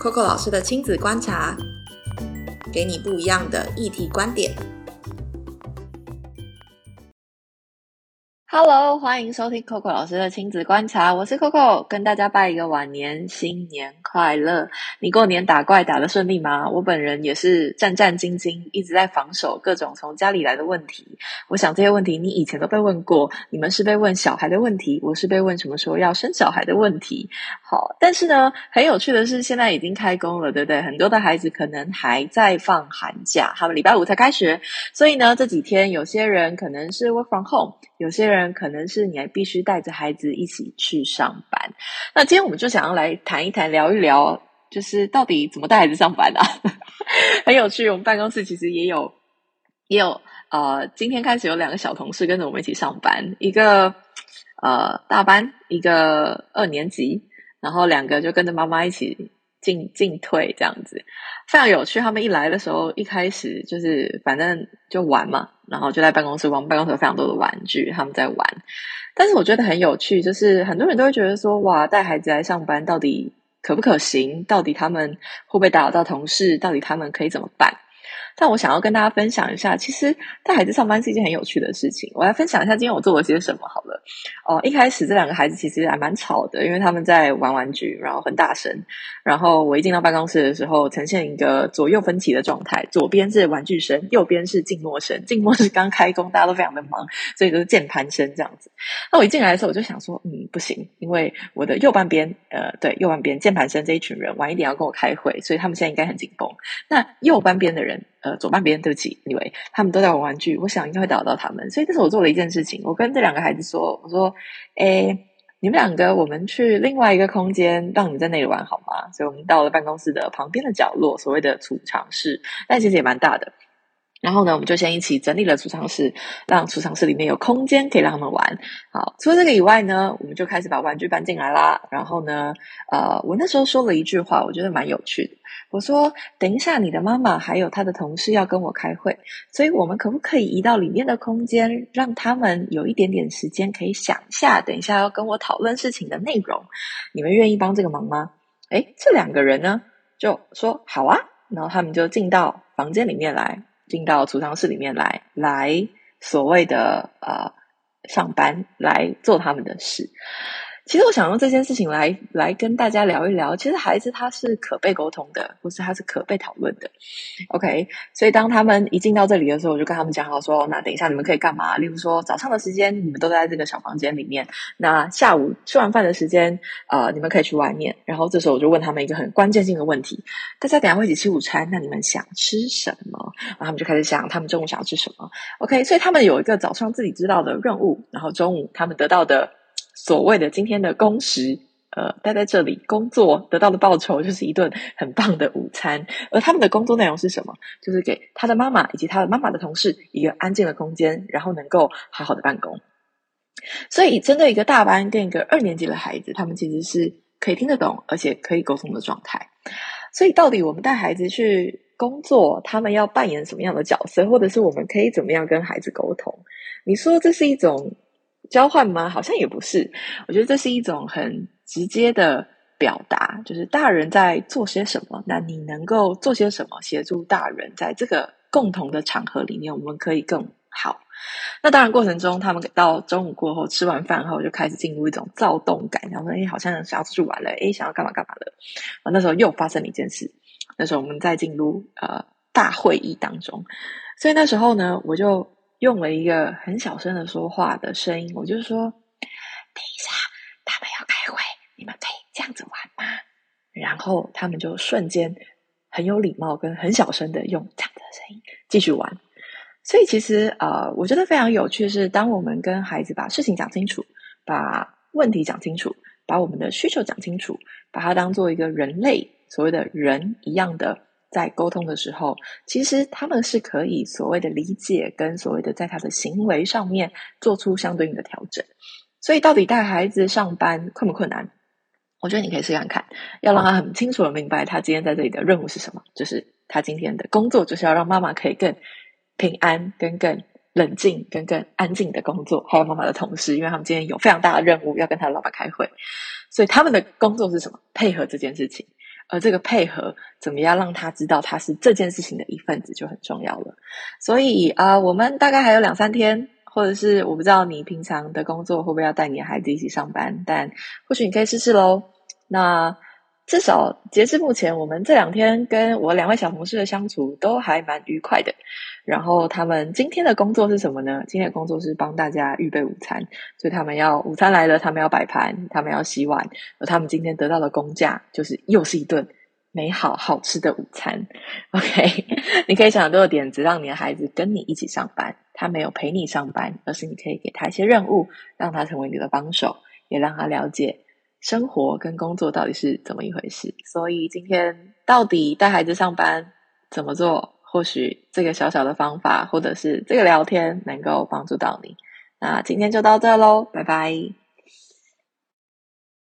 Coco 老师的亲子观察，给你不一样的议题观点。Hello，欢迎收听 Coco 老师的亲子观察，我是 Coco，跟大家拜一个晚年，新年快乐！你过年打怪打的顺利吗？我本人也是战战兢兢，一直在防守各种从家里来的问题。我想这些问题你以前都被问过，你们是被问小孩的问题，我是被问什么时候要生小孩的问题。好，但是呢，很有趣的是，现在已经开工了，对不对？很多的孩子可能还在放寒假，他们礼拜五才开学，所以呢，这几天有些人可能是 work from home，有些人。可能是你还必须带着孩子一起去上班。那今天我们就想要来谈一谈、聊一聊，就是到底怎么带孩子上班啊？很有趣。我们办公室其实也有，也有呃，今天开始有两个小同事跟着我们一起上班，一个呃大班，一个二年级，然后两个就跟着妈妈一起。进进退这样子，非常有趣。他们一来的时候，一开始就是反正就玩嘛，然后就在办公室玩。办公室有非常多的玩具，他们在玩。但是我觉得很有趣，就是很多人都会觉得说，哇，带孩子来上班到底可不可行？到底他们会不会打扰到同事？到底他们可以怎么办？但我想要跟大家分享一下，其实带孩子上班是一件很有趣的事情。我来分享一下今天我做了些什么好了。哦，一开始这两个孩子其实还蛮吵的，因为他们在玩玩具，然后很大声。然后我一进到办公室的时候，呈现一个左右分歧的状态，左边是玩具声，右边是静默声。静默是刚开工，大家都非常的忙，所以都是键盘声这样子。那我一进来的时候，我就想说，嗯，不行，因为我的右半边，呃，对，右半边键盘声这一群人晚一点要跟我开会，所以他们现在应该很紧绷。那右半边的人。呃，左半边对不起，因为他们都在玩玩具，我想应该会打扰到他们，所以这是我做的一件事情。我跟这两个孩子说：“我说，哎，你们两个，我们去另外一个空间，让你们在那里玩好吗？”所以我们到了办公室的旁边的角落，所谓的储藏室，但其实也蛮大的。然后呢，我们就先一起整理了储藏室，让储藏室里面有空间可以让他们玩。好，除了这个以外呢，我们就开始把玩具搬进来啦。然后呢，呃，我那时候说了一句话，我觉得蛮有趣的。我说：“等一下，你的妈妈还有她的同事要跟我开会，所以我们可不可以移到里面的空间，让他们有一点点时间可以想一下，等一下要跟我讨论事情的内容？你们愿意帮这个忙吗？”诶，这两个人呢就说：“好啊。”然后他们就进到房间里面来。进到储藏室里面来，来所谓的呃上班，来做他们的事。其实我想用这件事情来来跟大家聊一聊。其实孩子他是可被沟通的，或是他是可被讨论的。OK，所以当他们一进到这里的时候，我就跟他们讲好说，那等一下你们可以干嘛？例如说早上的时间，你们都在这个小房间里面。那下午吃完饭的时间，呃，你们可以去外面。然后这时候我就问他们一个很关键性的问题：大家等下会一起吃午餐，那你们想吃什么？然后他们就开始想，他们中午想要吃什么？OK，所以他们有一个早上自己知道的任务，然后中午他们得到的。所谓的今天的工时，呃，待在这里工作得到的报酬就是一顿很棒的午餐。而他们的工作内容是什么？就是给他的妈妈以及他的妈妈的同事一个安静的空间，然后能够好好的办公。所以，针对一个大班跟一个二年级的孩子，他们其实是可以听得懂，而且可以沟通的状态。所以，到底我们带孩子去工作，他们要扮演什么样的角色，或者是我们可以怎么样跟孩子沟通？你说这是一种？交换吗？好像也不是。我觉得这是一种很直接的表达，就是大人在做些什么，那你能够做些什么协助大人在这个共同的场合里面，我们可以更好。那当然过程中，他们到中午过后吃完饭后，就开始进入一种躁动感，然后说：“哎，好像想要出去玩了，哎，想要干嘛干嘛的。”啊，那时候又发生了一件事。那时候我们在进入呃大会议当中，所以那时候呢，我就。用了一个很小声的说话的声音，我就说：“等一下，他们要开会，你们可以这样子玩吗？”然后他们就瞬间很有礼貌跟很小声的用这样的声音继续玩。所以其实呃，我觉得非常有趣的是，当我们跟孩子把事情讲清楚，把问题讲清楚，把我们的需求讲清楚，把它当做一个人类所谓的人一样的。在沟通的时候，其实他们是可以所谓的理解，跟所谓的在他的行为上面做出相对应的调整。所以，到底带孩子上班困不困难？我觉得你可以试看看，要让他很清楚的明白，他今天在这里的任务是什么，就是他今天的工作就是要让妈妈可以更平安、跟更冷静、跟更安静的工作。还有妈妈的同事，因为他们今天有非常大的任务要跟他的老板开会，所以他们的工作是什么？配合这件事情。而这个配合怎么样让他知道他是这件事情的一份子就很重要了。所以啊，我们大概还有两三天，或者是我不知道你平常的工作会不会要带你的孩子一起上班，但或许你可以试试喽。那。至少截至目前，我们这两天跟我两位小同事的相处都还蛮愉快的。然后他们今天的工作是什么呢？今天的工作是帮大家预备午餐，所以他们要午餐来了，他们要摆盘，他们要洗碗。而他们今天得到的工价就是又是一顿美好好吃的午餐。OK，你可以想多个点子，让你的孩子跟你一起上班。他没有陪你上班，而是你可以给他一些任务，让他成为你的帮手，也让他了解。生活跟工作到底是怎么一回事？所以今天到底带孩子上班怎么做？或许这个小小的方法，或者是这个聊天，能够帮助到你。那今天就到这喽，拜拜。